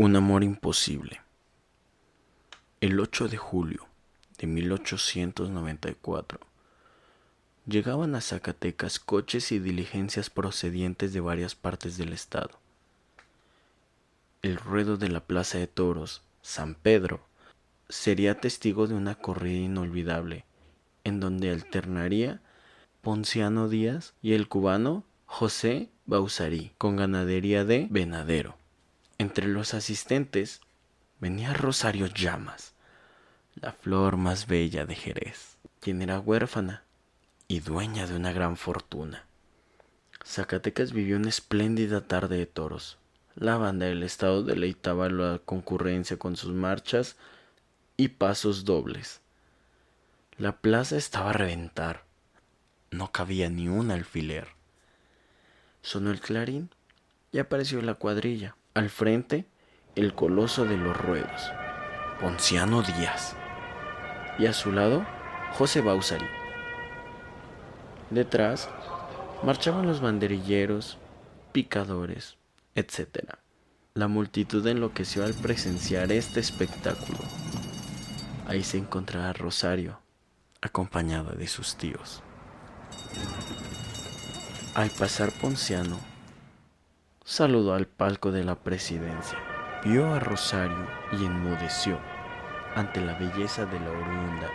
Un amor imposible. El 8 de julio de 1894 llegaban a Zacatecas coches y diligencias procedientes de varias partes del estado. El ruedo de la Plaza de Toros, San Pedro, sería testigo de una corrida inolvidable, en donde alternaría Ponciano Díaz y el cubano José Bausarí, con ganadería de venadero. Entre los asistentes venía Rosario Llamas, la flor más bella de Jerez, quien era huérfana y dueña de una gran fortuna. Zacatecas vivió una espléndida tarde de toros. La banda del estado deleitaba la concurrencia con sus marchas y pasos dobles. La plaza estaba a reventar. No cabía ni un alfiler. Sonó el clarín y apareció la cuadrilla. Al frente, el coloso de los ruedos, Ponciano Díaz. Y a su lado, José Bausari. Detrás, marchaban los banderilleros, picadores, etc. La multitud enloqueció al presenciar este espectáculo. Ahí se encontraba Rosario, acompañada de sus tíos. Al pasar Ponciano, saludó al palco de la presidencia, vio a Rosario y enmudeció ante la belleza de la oriunda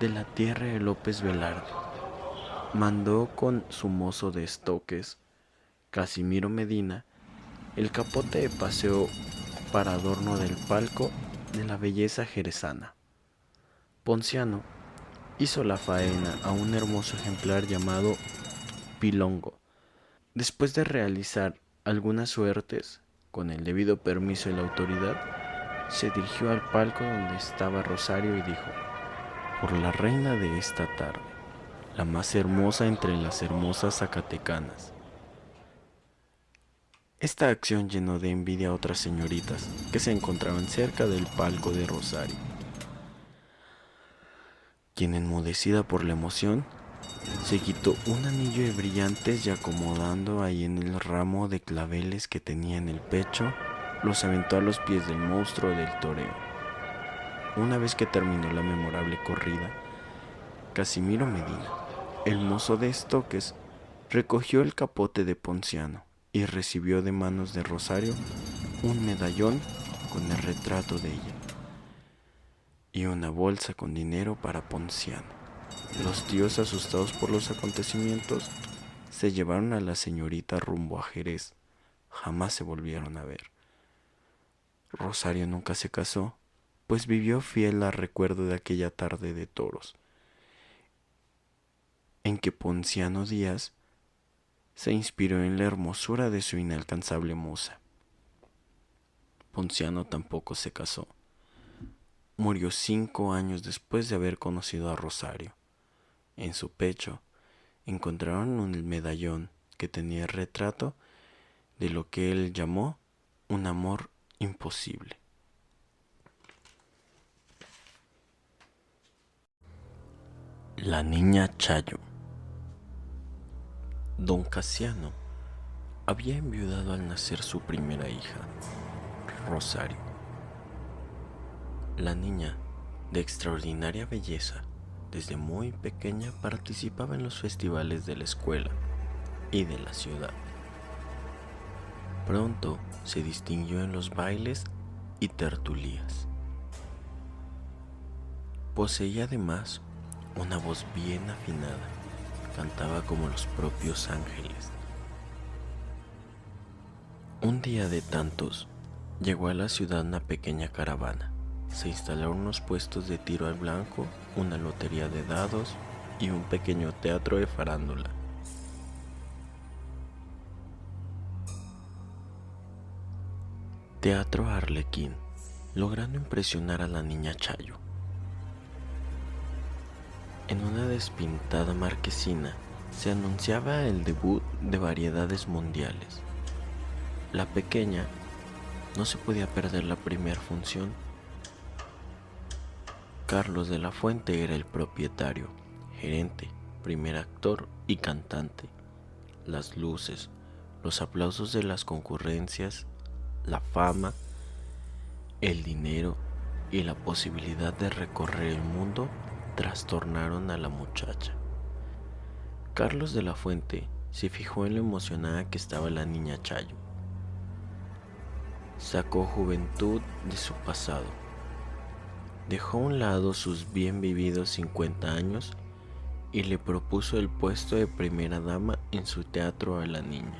de la tierra de López Velarde. Mandó con su mozo de estoques, Casimiro Medina, el capote de paseo para adorno del palco de la belleza jerezana. Ponciano hizo la faena a un hermoso ejemplar llamado Pilongo, Después de realizar algunas suertes, con el debido permiso de la autoridad, se dirigió al palco donde estaba Rosario y dijo, por la reina de esta tarde, la más hermosa entre las hermosas zacatecanas. Esta acción llenó de envidia a otras señoritas que se encontraban cerca del palco de Rosario, quien enmudecida por la emoción se quitó un anillo de brillantes y acomodando ahí en el ramo de claveles que tenía en el pecho, los aventó a los pies del monstruo del toreo. Una vez que terminó la memorable corrida, Casimiro Medina, el mozo de estoques, recogió el capote de Ponciano y recibió de manos de Rosario un medallón con el retrato de ella y una bolsa con dinero para Ponciano. Los tíos, asustados por los acontecimientos, se llevaron a la señorita rumbo a Jerez. Jamás se volvieron a ver. Rosario nunca se casó, pues vivió fiel al recuerdo de aquella tarde de toros, en que Ponciano Díaz se inspiró en la hermosura de su inalcanzable musa. Ponciano tampoco se casó. Murió cinco años después de haber conocido a Rosario. En su pecho encontraron un medallón que tenía el retrato de lo que él llamó un amor imposible. La niña Chayo. Don Casiano había enviudado al nacer su primera hija, Rosario. La niña, de extraordinaria belleza, desde muy pequeña participaba en los festivales de la escuela y de la ciudad. Pronto se distinguió en los bailes y tertulias. Poseía además una voz bien afinada, cantaba como los propios ángeles. Un día de tantos, llegó a la ciudad una pequeña caravana se instalaron unos puestos de tiro al blanco, una lotería de dados y un pequeño teatro de farándula. Teatro Arlequín, logrando impresionar a la niña Chayo. En una despintada marquesina se anunciaba el debut de variedades mundiales. La pequeña no se podía perder la primera función Carlos de la Fuente era el propietario, gerente, primer actor y cantante. Las luces, los aplausos de las concurrencias la fama, el dinero y la posibilidad de recorrer el mundo trastornaron a la muchacha. Carlos de la Fuente se fijó en lo emocionada que estaba la niña Chayo. Sacó juventud de su pasado. Dejó a un lado sus bien vividos 50 años y le propuso el puesto de primera dama en su teatro a la niña.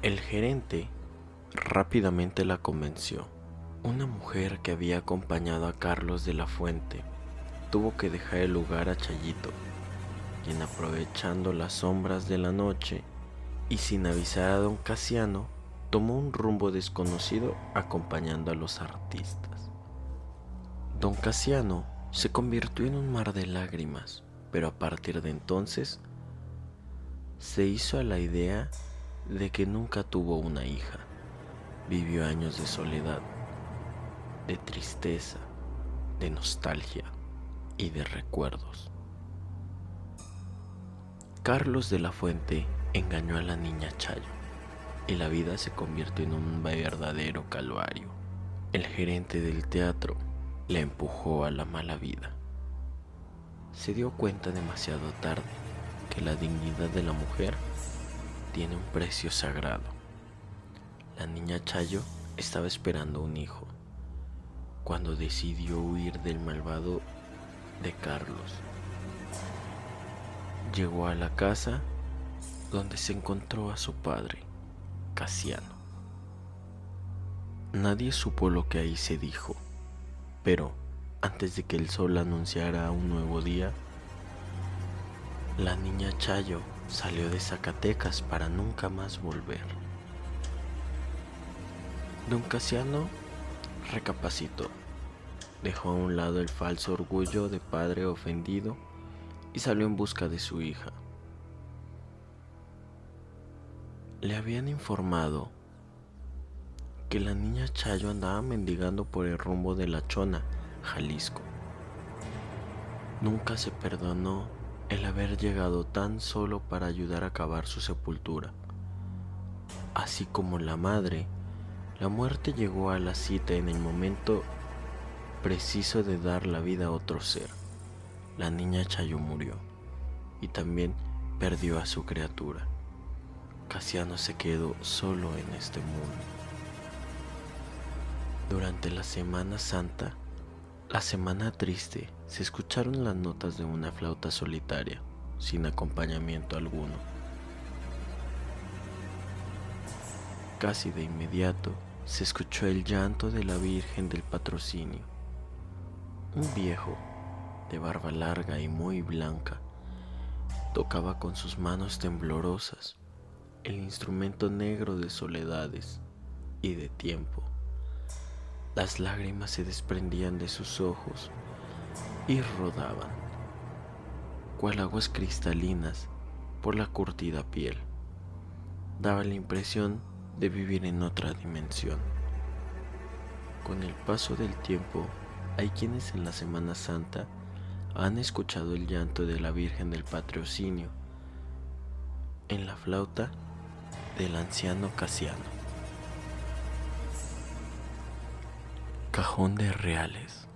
El gerente rápidamente la convenció. Una mujer que había acompañado a Carlos de la Fuente tuvo que dejar el lugar a Chayito, quien aprovechando las sombras de la noche y sin avisar a don Casiano, tomó un rumbo desconocido acompañando a los artistas. Don Casiano se convirtió en un mar de lágrimas, pero a partir de entonces se hizo a la idea de que nunca tuvo una hija. Vivió años de soledad, de tristeza, de nostalgia y de recuerdos. Carlos de la Fuente engañó a la niña Chayo y la vida se convirtió en un verdadero calvario. El gerente del teatro le empujó a la mala vida. Se dio cuenta demasiado tarde que la dignidad de la mujer tiene un precio sagrado. La niña Chayo estaba esperando un hijo cuando decidió huir del malvado de Carlos. Llegó a la casa donde se encontró a su padre, Casiano. Nadie supo lo que ahí se dijo, pero antes de que el sol anunciara un nuevo día, la niña Chayo salió de Zacatecas para nunca más volver. Don Casiano recapacitó, dejó a un lado el falso orgullo de padre ofendido y salió en busca de su hija. Le habían informado que la niña Chayo andaba mendigando por el rumbo de La Chona, Jalisco. Nunca se perdonó el haber llegado tan solo para ayudar a cavar su sepultura. Así como la madre, la muerte llegó a la cita en el momento preciso de dar la vida a otro ser. La niña Chayo murió y también perdió a su criatura. Casiano se quedó solo en este mundo. Durante la Semana Santa, la semana triste, se escucharon las notas de una flauta solitaria, sin acompañamiento alguno. Casi de inmediato se escuchó el llanto de la Virgen del Patrocinio. Un viejo, de barba larga y muy blanca, tocaba con sus manos temblorosas el instrumento negro de soledades y de tiempo. Las lágrimas se desprendían de sus ojos y rodaban, cual aguas cristalinas por la curtida piel. Daba la impresión de vivir en otra dimensión. Con el paso del tiempo, hay quienes en la Semana Santa han escuchado el llanto de la Virgen del Patrocinio en la flauta del anciano Casiano. Cajón de Reales.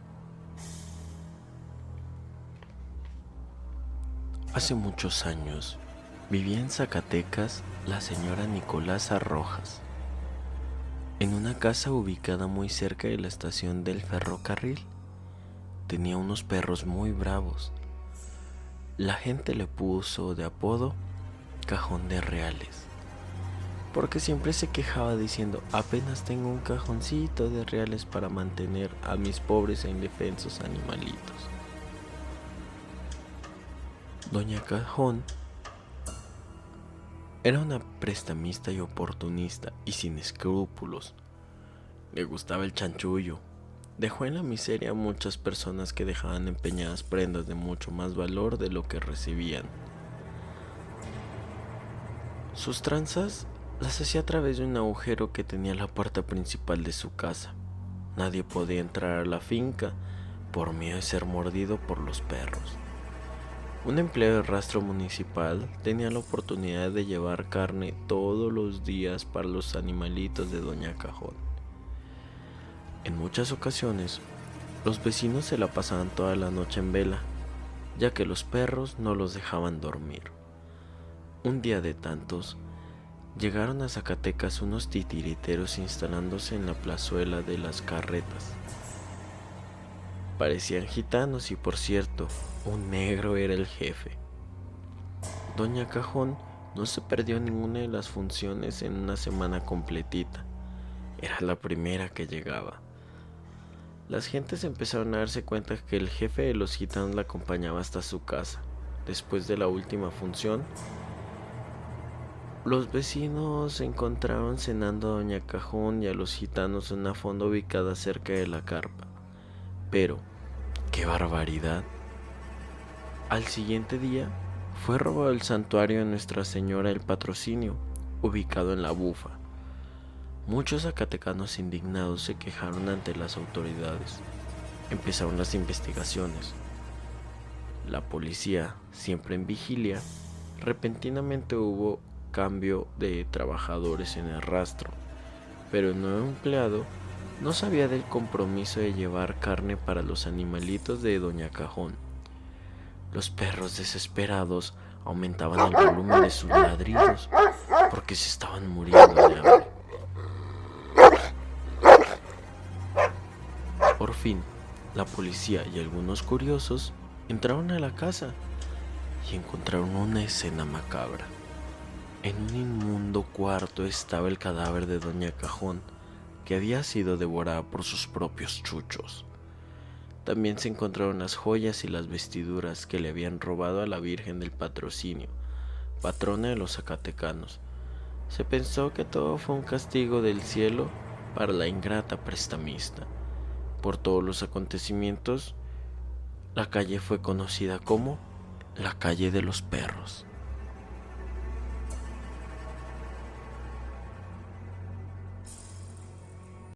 Hace muchos años vivía en Zacatecas la señora Nicolasa Rojas, en una casa ubicada muy cerca de la estación del ferrocarril. Tenía unos perros muy bravos. La gente le puso de apodo Cajón de Reales porque siempre se quejaba diciendo, apenas tengo un cajoncito de reales para mantener a mis pobres e indefensos animalitos. Doña Cajón era una prestamista y oportunista y sin escrúpulos. Le gustaba el chanchullo. Dejó en la miseria a muchas personas que dejaban empeñadas prendas de mucho más valor de lo que recibían. Sus tranzas las hacía a través de un agujero que tenía la puerta principal de su casa. Nadie podía entrar a la finca por miedo de ser mordido por los perros. Un empleado de rastro municipal tenía la oportunidad de llevar carne todos los días para los animalitos de Doña Cajón. En muchas ocasiones, los vecinos se la pasaban toda la noche en vela, ya que los perros no los dejaban dormir. Un día de tantos, llegaron a Zacatecas unos titiriteros instalándose en la plazuela de las carretas. Parecían gitanos y por cierto, un negro era el jefe. Doña Cajón no se perdió ninguna de las funciones en una semana completita. Era la primera que llegaba. Las gentes empezaron a darse cuenta que el jefe de los gitanos la acompañaba hasta su casa. Después de la última función, los vecinos se encontraron cenando a Doña Cajón y a los gitanos en una fonda ubicada cerca de la carpa. Pero, ¡qué barbaridad! Al siguiente día fue robado el santuario de Nuestra Señora del Patrocinio, ubicado en la Bufa. Muchos zacatecanos indignados se quejaron ante las autoridades. Empezaron las investigaciones. La policía, siempre en vigilia, repentinamente hubo cambio de trabajadores en el rastro, pero el nuevo empleado no sabía del compromiso de llevar carne para los animalitos de Doña Cajón. Los perros desesperados aumentaban el volumen de sus ladridos porque se estaban muriendo de hambre. Por fin, la policía y algunos curiosos entraron a la casa y encontraron una escena macabra. En un inmundo cuarto estaba el cadáver de Doña Cajón, que había sido devorada por sus propios chuchos. También se encontraron las joyas y las vestiduras que le habían robado a la Virgen del Patrocinio, patrona de los zacatecanos. Se pensó que todo fue un castigo del cielo para la ingrata prestamista. Por todos los acontecimientos, la calle fue conocida como la calle de los perros.